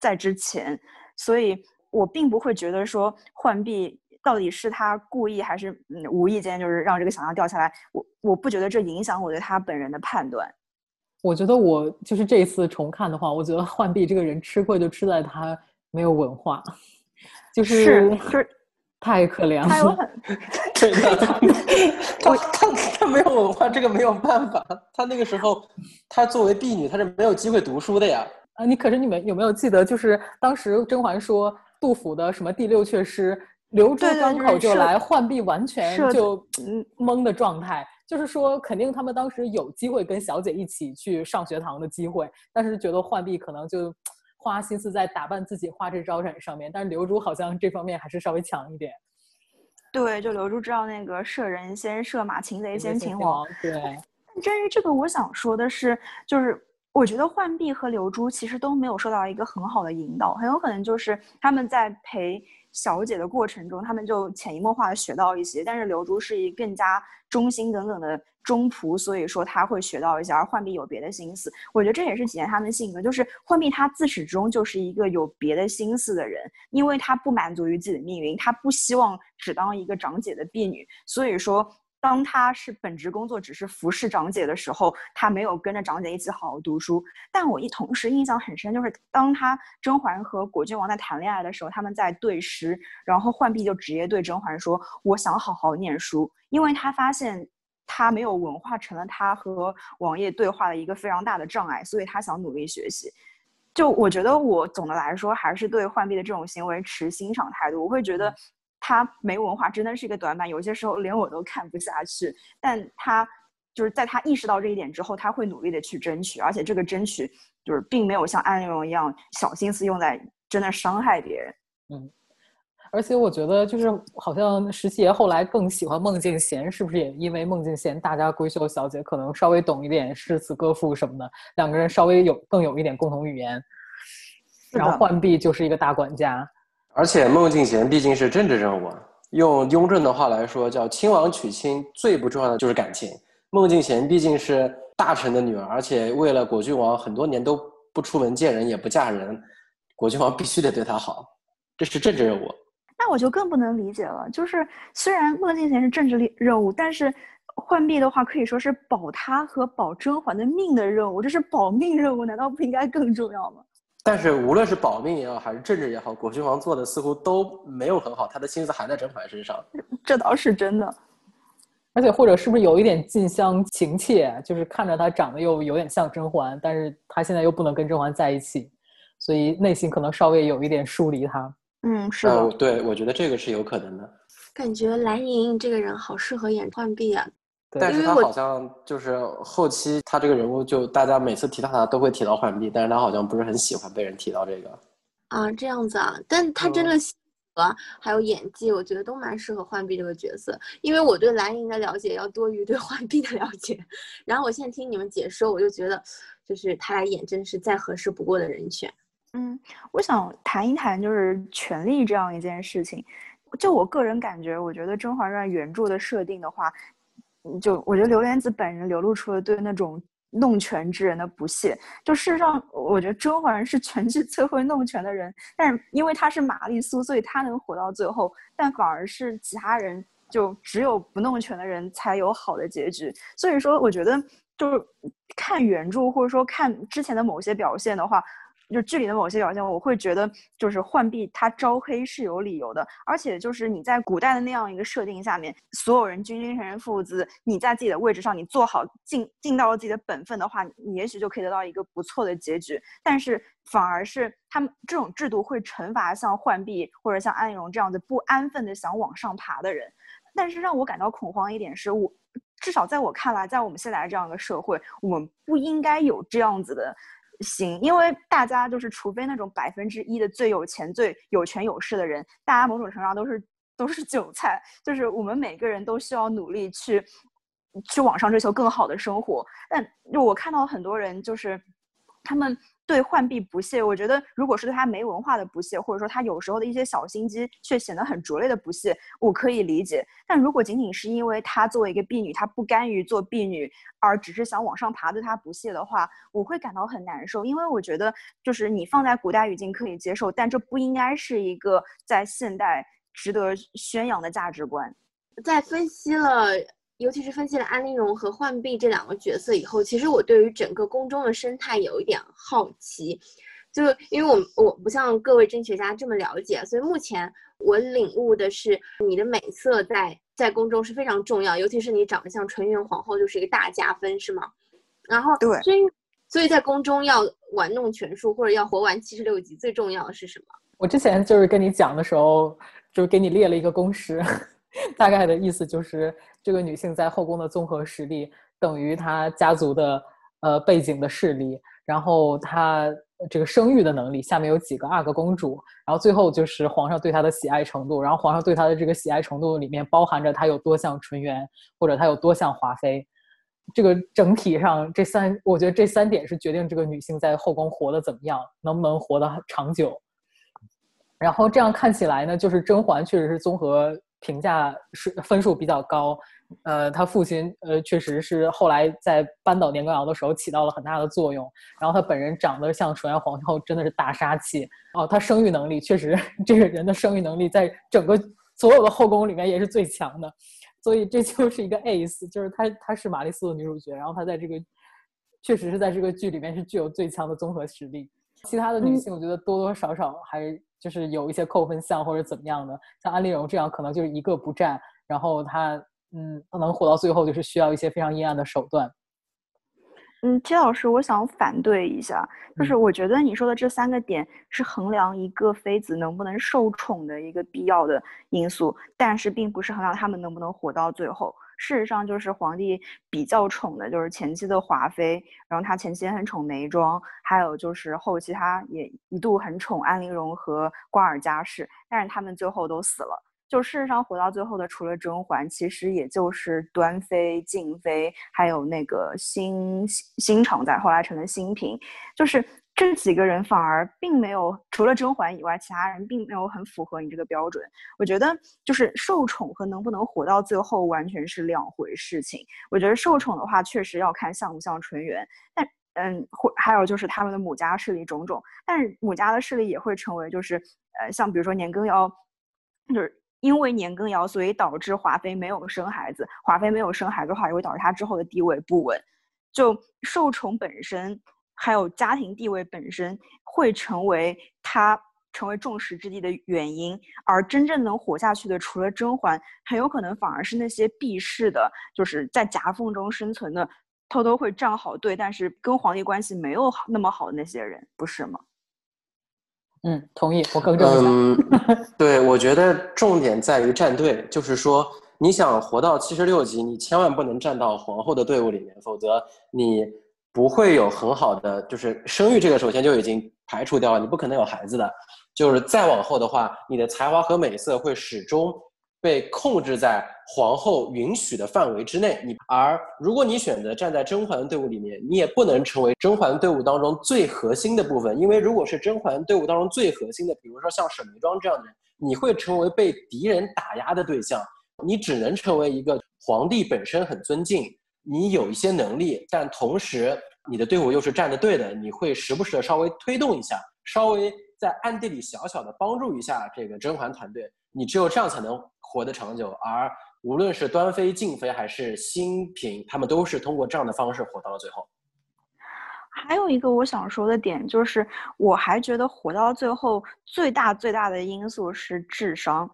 在之前，所以我并不会觉得说浣碧到底是他故意还是嗯无意间就是让这个小象掉下来，我我不觉得这影响我对他本人的判断。我觉得我就是这一次重看的话，我觉得浣碧这个人吃亏就吃在他没有文化，就是是 <laughs> 太可怜了。他有很 <laughs> <laughs> 对的，他他他没有文化，这个没有办法。他那个时候，他作为婢女，他是没有机会读书的呀。啊，你可是你们有没有记得，就是当时甄嬛说杜甫的什么第六阙诗，留珠关口就来，浣碧完全就懵的状态。就是说，肯定他们当时有机会跟小姐一起去上学堂的机会，但是觉得浣碧可能就花心思在打扮自己、花枝招展上面，但是刘珠好像这方面还是稍微强一点。对，就刘珠知道那个射人先射马，擒贼先擒王。对。至于这个，我想说的是，就是我觉得浣碧和刘珠其实都没有受到一个很好的引导，很有可能就是他们在陪。小姐的过程中，他们就潜移默化的学到一些，但是刘珠是一更加忠心耿耿的忠仆，所以说他会学到一些，而浣碧有别的心思。我觉得这也是体现他们性格，就是浣碧她自始至终就是一个有别的心思的人，因为她不满足于自己的命运，她不希望只当一个长姐的婢女，所以说。当他是本职工作只是服侍长姐的时候，他没有跟着长姐一起好好读书。但我一同时印象很深，就是当他甄嬛和果郡王在谈恋爱的时候，他们在对诗，然后浣碧就直接对甄嬛说：“我想好好念书，因为他发现他没有文化成了他和王爷对话的一个非常大的障碍，所以他想努力学习。”就我觉得，我总的来说还是对浣碧的这种行为持欣赏态度。我会觉得。他没文化真的是一个短板，有些时候连我都看不下去。但他就是在他意识到这一点之后，他会努力的去争取，而且这个争取就是并没有像安陵容一样小心思用在真的伤害别人。嗯，而且我觉得就是好像十七爷后来更喜欢孟静娴，是不是也因为孟静娴大家闺秀小姐可能稍微懂一点诗词歌赋什么的，两个人稍微有更有一点共同语言。然后浣碧就是一个大管家，而且孟静娴毕竟是政治人物，用雍正的话来说叫亲王娶亲，最不重要的就是感情。孟静娴毕竟是大臣的女儿，而且为了果郡王很多年都不出门见人，也不嫁人，果郡王必须得对她好，这是政治任务。那我就更不能理解了，就是虽然孟静娴是政治任务，但是浣碧的话可以说是保她和保甄嬛的命的任务，这是保命任务，难道不应该更重要吗？但是无论是保命也好，还是政治也好，果郡王做的似乎都没有很好，他的心思还在甄嬛身上。这倒是真的，而且或者是不是有一点近乡情怯，就是看着他长得又有点像甄嬛，但是他现在又不能跟甄嬛在一起，所以内心可能稍微有一点疏离他。嗯，是的，对，我觉得这个是有可能的。感觉蓝莹这个人好适合演浣碧啊。但是他好像就是后期他这个人物，就大家每次提到他都会提到浣碧，但是他好像不是很喜欢被人提到这个。啊，这样子啊，但他真的性格还有演技，我觉得都蛮适合浣碧这个角色。因为我对蓝莹的了解要多于对浣碧的了解，然后我现在听你们解说，我就觉得就是他来演真是再合适不过的人选。嗯，我想谈一谈就是权力这样一件事情。就我个人感觉，我觉得《甄嬛传》原著的设定的话。就我觉得刘莲子本人流露出了对那种弄权之人的不屑。就事实上，我觉得甄嬛是全剧最会弄权的人，但是因为她是玛丽苏，所以她能活到最后，但反而是其他人就只有不弄权的人才有好的结局。所以说，我觉得就是看原著或者说看之前的某些表现的话。就剧里的某些表现，我会觉得就是浣碧她招黑是有理由的，而且就是你在古代的那样一个设定下面，所有人君君臣臣父子，你在自己的位置上，你做好尽尽到了自己的本分的话，你也许就可以得到一个不错的结局。但是反而是他们这种制度会惩罚像浣碧或者像安陵容这样子不安分的想往上爬的人。但是让我感到恐慌一点是，我至少在我看来，在我们现在这样的社会，我们不应该有这样子的。行，因为大家就是，除非那种百分之一的最有钱、最有权有势的人，大家某种程度上都是都是韭菜。就是我们每个人都需要努力去去网上追求更好的生活。但就我看到很多人，就是他们。对浣碧不屑，我觉得如果是对他没文化的不屑，或者说他有时候的一些小心机却显得很拙劣的不屑，我可以理解。但如果仅仅是因为他作为一个婢女，她不甘于做婢女，而只是想往上爬，对他不屑的话，我会感到很难受。因为我觉得，就是你放在古代语境可以接受，但这不应该是一个在现代值得宣扬的价值观。在分析了。尤其是分析了安陵容和浣碧这两个角色以后，其实我对于整个宫中的生态有一点好奇，就因为我我不像各位真学家这么了解，所以目前我领悟的是你的美色在在宫中是非常重要，尤其是你长得像纯元皇后就是一个大加分，是吗？然后对，所以所以在宫中要玩弄权术或者要活完七十六集，最重要的是什么？我之前就是跟你讲的时候，就是给你列了一个公式。<laughs> 大概的意思就是，这个女性在后宫的综合实力等于她家族的呃背景的势力，然后她这个生育的能力，下面有几个阿哥公主，然后最后就是皇上对她的喜爱程度，然后皇上对她的这个喜爱程度里面包含着她有多像纯元，或者她有多像华妃。这个整体上这三，我觉得这三点是决定这个女性在后宫活得怎么样，能不能活得长久。然后这样看起来呢，就是甄嬛确实是综合。评价是分数比较高，呃，他父亲呃确实是后来在扳倒年羹尧的时候起到了很大的作用。然后他本人长得像纯元皇后，真的是大杀器哦。他生育能力确实，这个人的生育能力在整个所有的后宫里面也是最强的，所以这就是一个 ace，就是她她是玛丽苏的女主角，然后她在这个确实是在这个剧里面是具有最强的综合实力。其他的女性，我觉得多多少少还。就是有一些扣分项或者怎么样的，像安陵容这样可能就是一个不占，然后他嗯能活到最后，就是需要一些非常阴暗的手段。嗯，齐老师，我想反对一下，就是我觉得你说的这三个点是衡量一个妃子能不能受宠的一个必要的因素，但是并不是衡量他们能不能活到最后。事实上，就是皇帝比较宠的就是前期的华妃，然后他前期也很宠眉庄，还有就是后期他也一度很宠安陵容和瓜尔佳氏，但是他们最后都死了。就事实上活到最后的，除了甄嬛，其实也就是端妃、静妃，还有那个新新常在，后来成了新嫔，就是这几个人反而并没有，除了甄嬛以外，其他人并没有很符合你这个标准。我觉得就是受宠和能不能活到最后完全是两回事情。我觉得受宠的话，确实要看像不像纯元，但嗯，或还有就是他们的母家势力种种，但是母家的势力也会成为就是呃，像比如说年羹尧，就是。因为年羹尧，所以导致华妃没有生孩子。华妃没有生孩子的话，也会导致她之后的地位不稳。就受宠本身，还有家庭地位本身，会成为他成为众矢之的的原因。而真正能活下去的，除了甄嬛，很有可能反而是那些避世的，就是在夹缝中生存的，偷偷会站好队，但是跟皇帝关系没有那么好的那些人，不是吗？嗯，同意，我更正一下。嗯，<laughs> 对，我觉得重点在于站队，就是说，你想活到七十六级，你千万不能站到皇后的队伍里面，否则你不会有很好的，就是生育这个首先就已经排除掉了，你不可能有孩子的。就是再往后的话，你的才华和美色会始终。被控制在皇后允许的范围之内，你而如果你选择站在甄嬛队伍里面，你也不能成为甄嬛队伍当中最核心的部分，因为如果是甄嬛队伍当中最核心的，比如说像沈眉庄这样的人，你会成为被敌人打压的对象，你只能成为一个皇帝本身很尊敬，你有一些能力，但同时你的队伍又是站的对的，你会时不时的稍微推动一下，稍微在暗地里小小的帮助一下这个甄嬛团队。你只有这样才能活得长久，而无论是端妃、静妃还是新嫔，他们都是通过这样的方式活到了最后。还有一个我想说的点就是，我还觉得活到最后最大最大的因素是智商。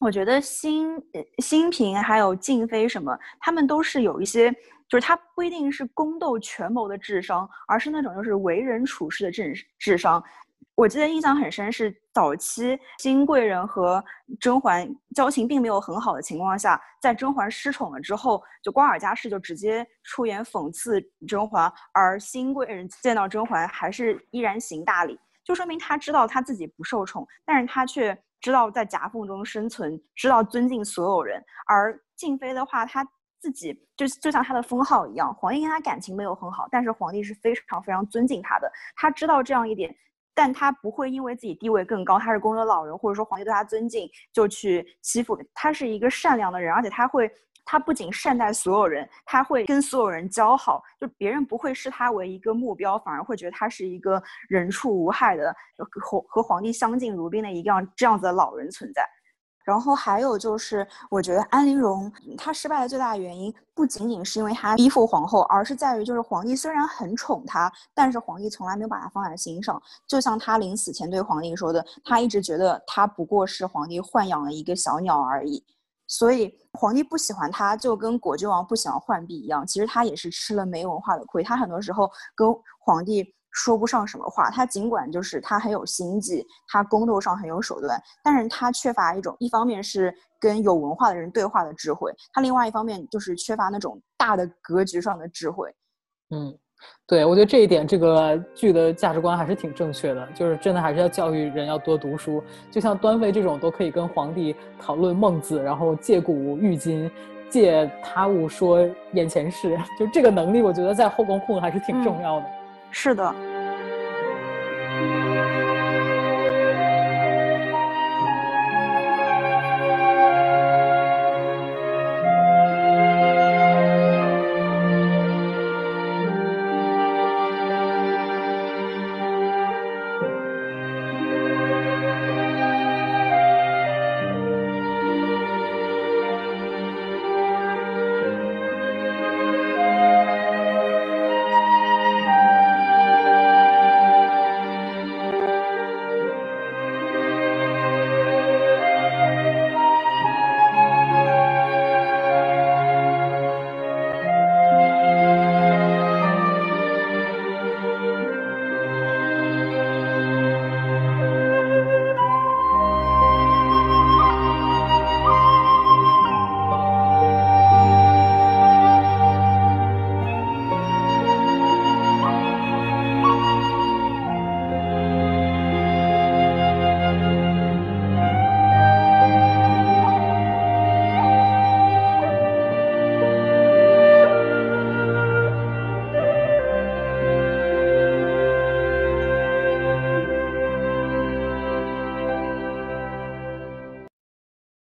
我觉得新新嫔还有静妃什么，他们都是有一些，就是他不一定是宫斗权谋的智商，而是那种就是为人处事的智智商。我记得印象很深，是早期新贵人和甄嬛交情并没有很好的情况下，在甄嬛失宠了之后，就瓜尔佳氏就直接出言讽刺甄嬛，而新贵人见到甄嬛还是依然行大礼，就说明他知道他自己不受宠，但是他却知道在夹缝中生存，知道尊敬所有人。而静妃的话，她自己就就像她的封号一样，皇帝跟她感情没有很好，但是皇帝是非常非常尊敬她的，她知道这样一点。但他不会因为自己地位更高，他是宫中的老人，或者说皇帝对他尊敬，就去欺负他。是一个善良的人，而且他会，他不仅善待所有人，他会跟所有人交好，就别人不会视他为一个目标，反而会觉得他是一个人畜无害的，和和皇帝相敬如宾的一样这样子的老人存在。然后还有就是，我觉得安陵容她失败的最大原因，不仅仅是因为她依附皇后，而是在于就是皇帝虽然很宠她，但是皇帝从来没有把她放在心上。就像她临死前对皇帝说的，他一直觉得她不过是皇帝豢养了一个小鸟而已。所以皇帝不喜欢他，就跟果郡王不喜欢浣碧一样。其实他也是吃了没文化的亏，他很多时候跟皇帝。说不上什么话，他尽管就是他很有心计，他宫斗上很有手段，但是他缺乏一种，一方面是跟有文化的人对话的智慧，他另外一方面就是缺乏那种大的格局上的智慧。嗯，对，我觉得这一点这个剧的价值观还是挺正确的，就是真的还是要教育人要多读书，就像端妃这种都可以跟皇帝讨论孟子，然后借古喻今，借他物说眼前事，就这个能力，我觉得在后宫混还是挺重要的。是的。